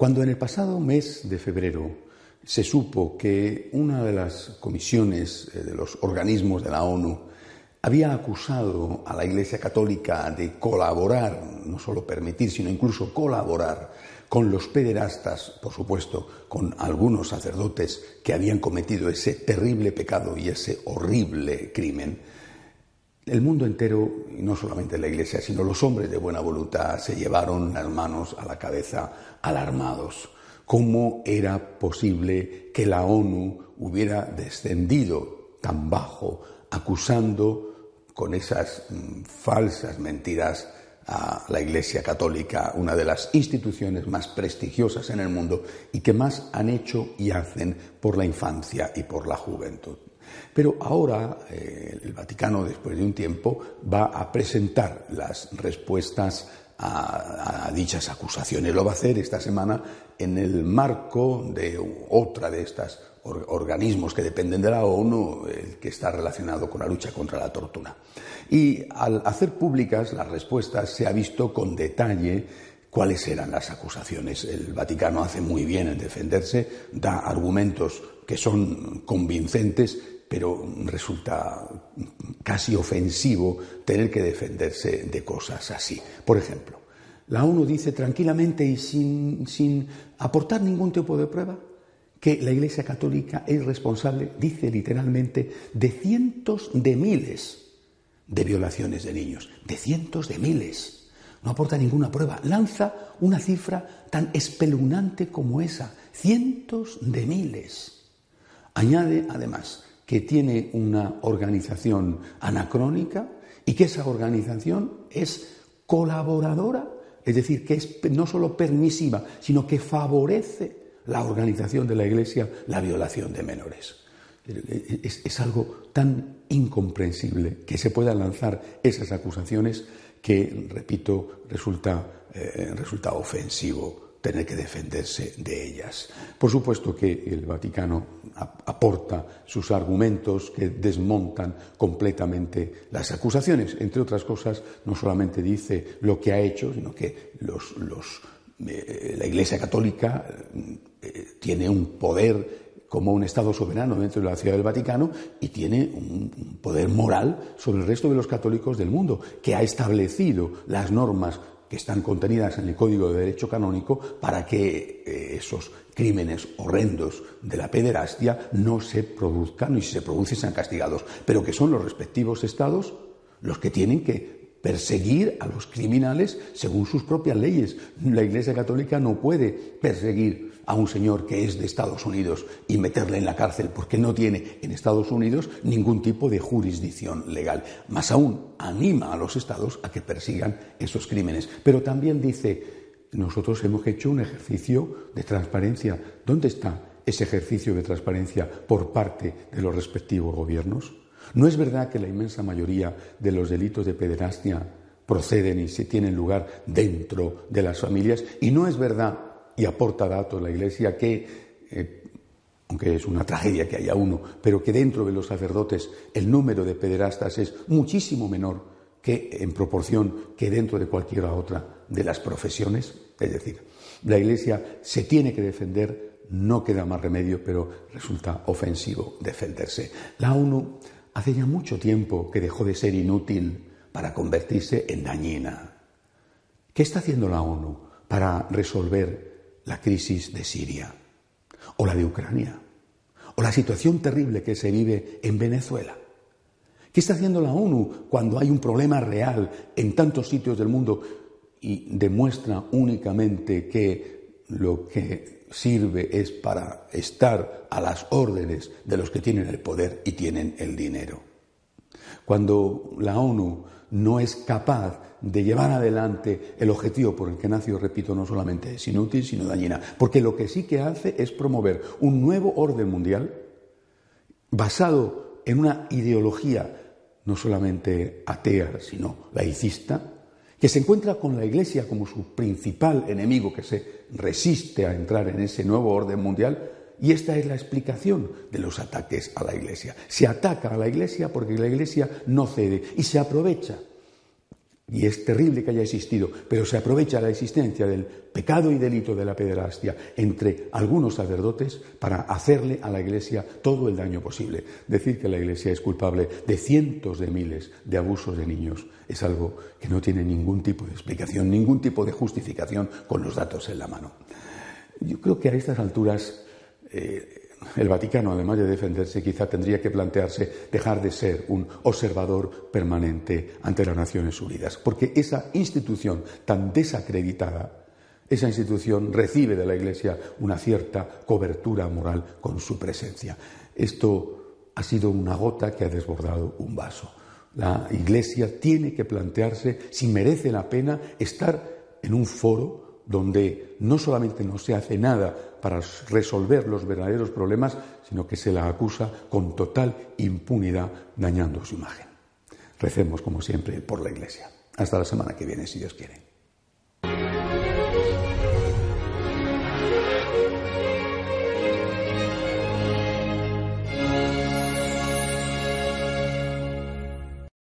Cuando en el pasado mes de febrero se supo que una de las comisiones eh, de los organismos de la ONU había acusado a la Iglesia Católica de colaborar, no solo permitir, sino incluso colaborar con los pederastas, por supuesto, con algunos sacerdotes que habían cometido ese terrible pecado y ese horrible crimen. El mundo entero, y no solamente la Iglesia, sino los hombres de buena voluntad, se llevaron las manos a la cabeza alarmados. ¿Cómo era posible que la ONU hubiera descendido tan bajo, acusando con esas mm, falsas mentiras a la Iglesia Católica, una de las instituciones más prestigiosas en el mundo y que más han hecho y hacen por la infancia y por la juventud? Pero ahora eh, el Vaticano, después de un tiempo, va a presentar las respuestas a, dichas acusaciones. Lo va a hacer esta semana en el marco de otra de estas organismos que dependen de la ONU, el que está relacionado con la lucha contra la tortura. Y al hacer públicas las respuestas se ha visto con detalle cuáles eran las acusaciones. El Vaticano hace muy bien en defenderse, da argumentos que son convincentes, pero resulta casi ofensivo tener que defenderse de cosas así. Por ejemplo, la ONU dice tranquilamente y sin, sin aportar ningún tipo de prueba que la Iglesia Católica es responsable, dice literalmente, de cientos de miles de violaciones de niños, de cientos de miles. No aporta ninguna prueba, lanza una cifra tan espeluznante como esa, cientos de miles. Añade, además, que tiene una organización anacrónica y que esa organización es colaboradora, es decir, que es no solo permisiva, sino que favorece la organización de la Iglesia la violación de menores. Es, algo tan incomprensible que se puedan lanzar esas acusaciones que, repito, resulta, eh, resulta ofensivo tener que defenderse de ellas. Por supuesto que el Vaticano aporta sus argumentos que desmontan completamente las acusaciones. Entre otras cosas, no solamente dice lo que ha hecho, sino que eh, la Iglesia Católica eh, tiene un poder como un Estado soberano dentro de la ciudad del Vaticano y tiene un poder moral sobre el resto de los católicos del mundo, que ha establecido las normas que están contenidas en el Código de Derecho Canónico para que eh, esos crímenes horrendos de la pederastia no se produzcan y si se producen sean castigados, pero que son los respectivos estados los que tienen que perseguir a los criminales según sus propias leyes. La Iglesia Católica no puede perseguir a un señor que es de Estados Unidos y meterle en la cárcel porque no tiene en Estados Unidos ningún tipo de jurisdicción legal. Más aún, anima a los estados a que persigan esos crímenes. Pero también dice, nosotros hemos hecho un ejercicio de transparencia. ¿Dónde está ese ejercicio de transparencia por parte de los respectivos gobiernos? ¿No es verdad que la inmensa mayoría de los delitos de pederastia proceden y se tienen lugar dentro de las familias? ¿Y no es verdad y aporta datos la Iglesia que, eh, aunque es una tragedia que haya uno, pero que dentro de los sacerdotes el número de pederastas es muchísimo menor que en proporción que dentro de cualquiera otra de las profesiones. Es decir, la Iglesia se tiene que defender, no queda más remedio, pero resulta ofensivo defenderse. La ONU hace ya mucho tiempo que dejó de ser inútil para convertirse en dañina. ¿Qué está haciendo la ONU para resolver la crisis de Siria, o la de Ucrania, o la situación terrible que se vive en Venezuela. ¿Qué está haciendo la ONU cuando hay un problema real en tantos sitios del mundo y demuestra únicamente que lo que sirve es para estar a las órdenes de los que tienen el poder y tienen el dinero. Cuando la ONU no es capaz de llevar adelante el objetivo por el que nació, repito, no solamente es inútil, sino dañina. Porque lo que sí que hace es promover un nuevo orden mundial basado en una ideología no solamente atea, sino laicista, que se encuentra con la Iglesia como su principal enemigo que se resiste a entrar en ese nuevo orden mundial, y esta es la explicación de los ataques a la Iglesia. Se ataca a la Iglesia porque la Iglesia no cede y se aprovecha y es terrible que haya existido, pero se aprovecha la existencia del pecado y delito de la pederastia entre algunos sacerdotes para hacerle a la Iglesia todo el daño posible. Decir que la Iglesia es culpable de cientos de miles de abusos de niños es algo que no tiene ningún tipo de explicación, ningún tipo de justificación con los datos en la mano. Yo creo que a estas alturas eh, el Vaticano, además de defenderse, quizá tendría que plantearse dejar de ser un observador permanente ante las Naciones Unidas, porque esa institución tan desacreditada, esa institución recibe de la Iglesia una cierta cobertura moral con su presencia. Esto ha sido una gota que ha desbordado un vaso. La Iglesia tiene que plantearse si merece la pena estar en un foro donde no solamente no se hace nada para resolver los verdaderos problemas, sino que se la acusa con total impunidad dañando su imagen. Recemos, como siempre, por la Iglesia. Hasta la semana que viene, si Dios quiere.